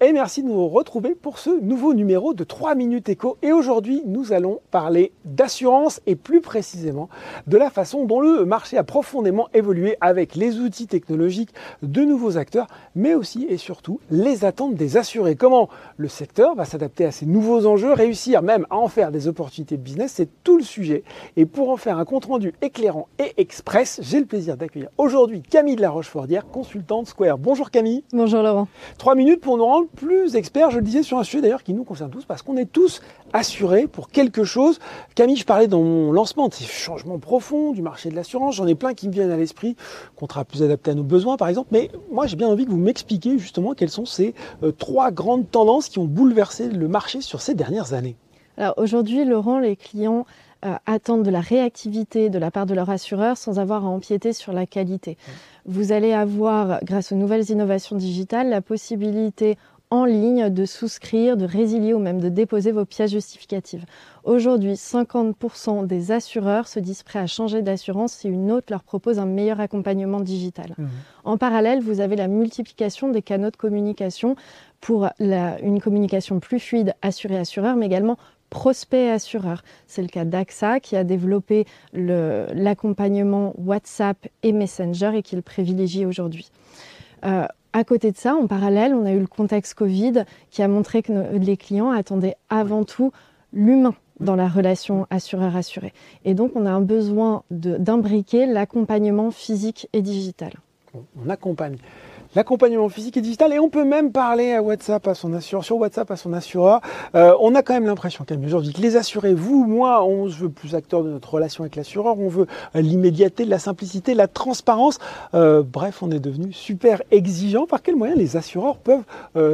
et merci de nous retrouver pour ce nouveau numéro de 3 minutes éco. Et aujourd'hui, nous allons parler d'assurance et plus précisément de la façon dont le marché a profondément évolué avec les outils technologiques de nouveaux acteurs, mais aussi et surtout les attentes des assurés. Comment le secteur va s'adapter à ces nouveaux enjeux, réussir même à en faire des opportunités de business, c'est tout le sujet. Et pour en faire un compte-rendu éclairant et express, j'ai le plaisir d'accueillir aujourd'hui Camille de la Rochefordière, consultante Square. Bonjour Camille. Bonjour Laurent. Trois minutes pour nous rendre plus experts, je le disais, sur un sujet d'ailleurs qui nous concerne tous, parce qu'on est tous assurés pour quelque chose. Camille, je parlais dans mon lancement de ces changements profonds du marché de l'assurance. J'en ai plein qui me viennent à l'esprit, contrat plus adapté à nos besoins par exemple. Mais moi, j'ai bien envie que vous m'expliquiez justement quelles sont ces euh, trois grandes tendances qui ont bouleversé le marché sur ces dernières années. Alors aujourd'hui, Laurent, les clients euh, attendent de la réactivité de la part de leur assureur sans avoir à empiéter sur la qualité. Vous allez avoir, grâce aux nouvelles innovations digitales, la possibilité en ligne de souscrire, de résilier ou même de déposer vos pièces justificatives. Aujourd'hui, 50% des assureurs se disent prêts à changer d'assurance si une autre leur propose un meilleur accompagnement digital. Mmh. En parallèle, vous avez la multiplication des canaux de communication pour une communication plus fluide assuré-assureur, mais également prospect assureur. C'est le cas d'AXA qui a développé l'accompagnement WhatsApp et Messenger et qui le privilégie aujourd'hui. Euh, à côté de ça, en parallèle, on a eu le contexte Covid qui a montré que les clients attendaient avant tout l'humain dans la relation assureur-assuré. Et donc, on a un besoin d'imbriquer l'accompagnement physique et digital. On accompagne l'accompagnement physique et digital. Et on peut même parler à WhatsApp à son assureur, sur WhatsApp à son assureur. Euh, on a quand même l'impression, même, aujourd'hui, que les assurés, vous, moi, on se veut plus acteur de notre relation avec l'assureur. On veut euh, l'immédiateté, la simplicité, la transparence. Euh, bref, on est devenu super exigeant. Par quels moyens les assureurs peuvent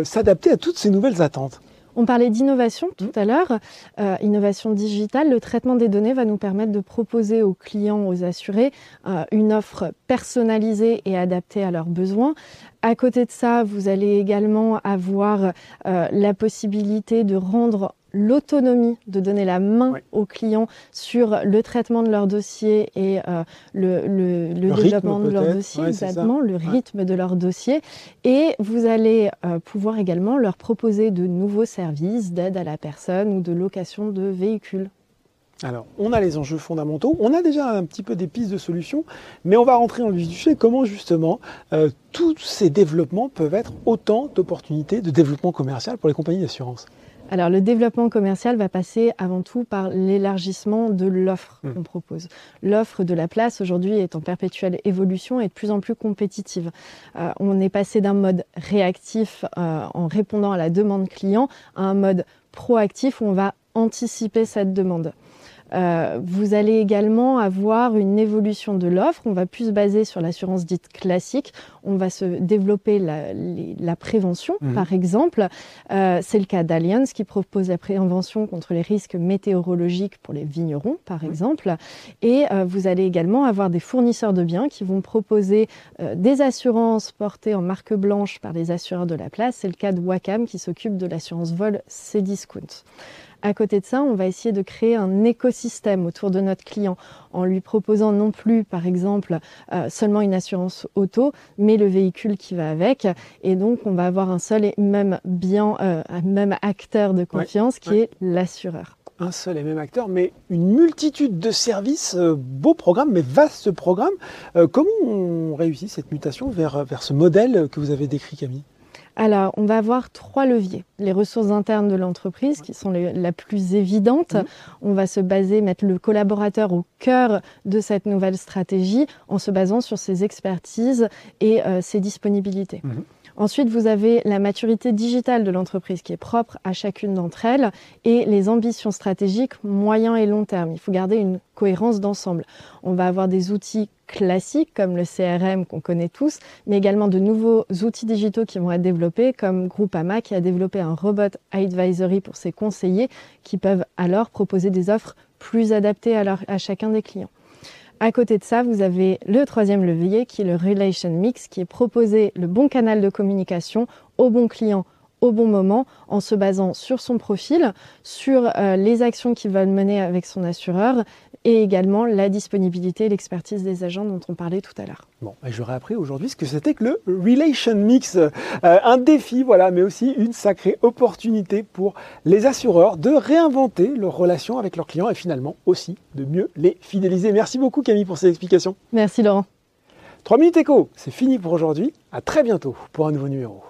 s'adapter à toutes ces nouvelles attentes? On parlait d'innovation tout mmh. à l'heure, euh, innovation digitale. Le traitement des données va nous permettre de proposer aux clients, aux assurés, euh, une offre personnalisée et adaptée à leurs besoins. À côté de ça, vous allez également avoir euh, la possibilité de rendre l'autonomie, de donner la main aux clients sur le traitement de leur dossier et euh, le, développement de leur dossier, exactement, le rythme de leur dossier. Et vous allez euh, pouvoir également leur proposer de nouveaux services d'aide à la personne ou de location de véhicules. Alors, on a les enjeux fondamentaux, on a déjà un petit peu des pistes de solutions, mais on va rentrer en le vif du sujet, comment justement euh, tous ces développements peuvent être autant d'opportunités de développement commercial pour les compagnies d'assurance? Alors le développement commercial va passer avant tout par l'élargissement de l'offre mmh. qu'on propose. L'offre de la place aujourd'hui est en perpétuelle évolution et de plus en plus compétitive. Euh, on est passé d'un mode réactif euh, en répondant à la demande client à un mode proactif où on va anticiper cette demande. Euh, vous allez également avoir une évolution de l'offre. On va plus se baser sur l'assurance dite classique. On va se développer la, prévention, mhm. par exemple. Euh, c'est le cas d'Allianz qui propose la prévention contre les risques météorologiques pour les vignerons, par exemple. Et euh, vous allez également avoir des fournisseurs de biens qui vont proposer des assurances portées en marque blanche par les assureurs de la place. C'est le cas de Wacam qui s'occupe de l'assurance vol Cdiscount. À côté de ça, on va essayer de créer un écosystème autour de notre client en lui proposant non plus, par exemple, euh, seulement une assurance auto, mais le véhicule qui va avec. Et donc, on va avoir un seul et même bien, euh, même acteur de confiance qui est l'assureur un seul et même acteur, mais une multitude de services, euh, beau programme, mais vaste programme. comment on réussit cette mutation vers, vers ce modèle que vous avez décrit, Camille? Alors, on va avoir trois leviers. Les ressources internes de l'entreprise, qui sont les, la plus évidente. Mhm. On va se baser, mettre le collaborateur au cœur de cette nouvelle stratégie en se basant sur ses expertises et euh, ses disponibilités. Mhm. Ensuite, vous avez la maturité digitale de l'entreprise qui est propre à chacune d'entre elles et les ambitions stratégiques moyen et long terme. Il faut garder une cohérence d'ensemble. On va avoir des outils classiques comme le CRM qu'on connaît tous, mais également de nouveaux outils digitaux qui vont être développés comme Groupama qui a développé un robot advisory pour ses conseillers qui peuvent alors proposer des offres plus adaptées à, à chacun des clients. À côté de ça, vous avez le troisième levier qui est le Relation Mix, qui est proposer le bon canal de communication au bon client au bon moment en se basant sur son profil, sur euh, les actions qu'il va mener avec son assureur et également la disponibilité et l'expertise des agents dont on parlait tout à l'heure. Bon, j'aurais appris aujourd'hui ce que c'était que le Relation Mix. Euh, un défi, voilà, mais aussi une sacrée opportunité pour les assureurs de réinventer leurs relations avec leurs clients et finalement aussi de mieux les fidéliser. Merci beaucoup Camille pour ces explications. Merci Laurent. 3 minutes écho, c'est fini pour aujourd'hui. À très bientôt pour un nouveau numéro.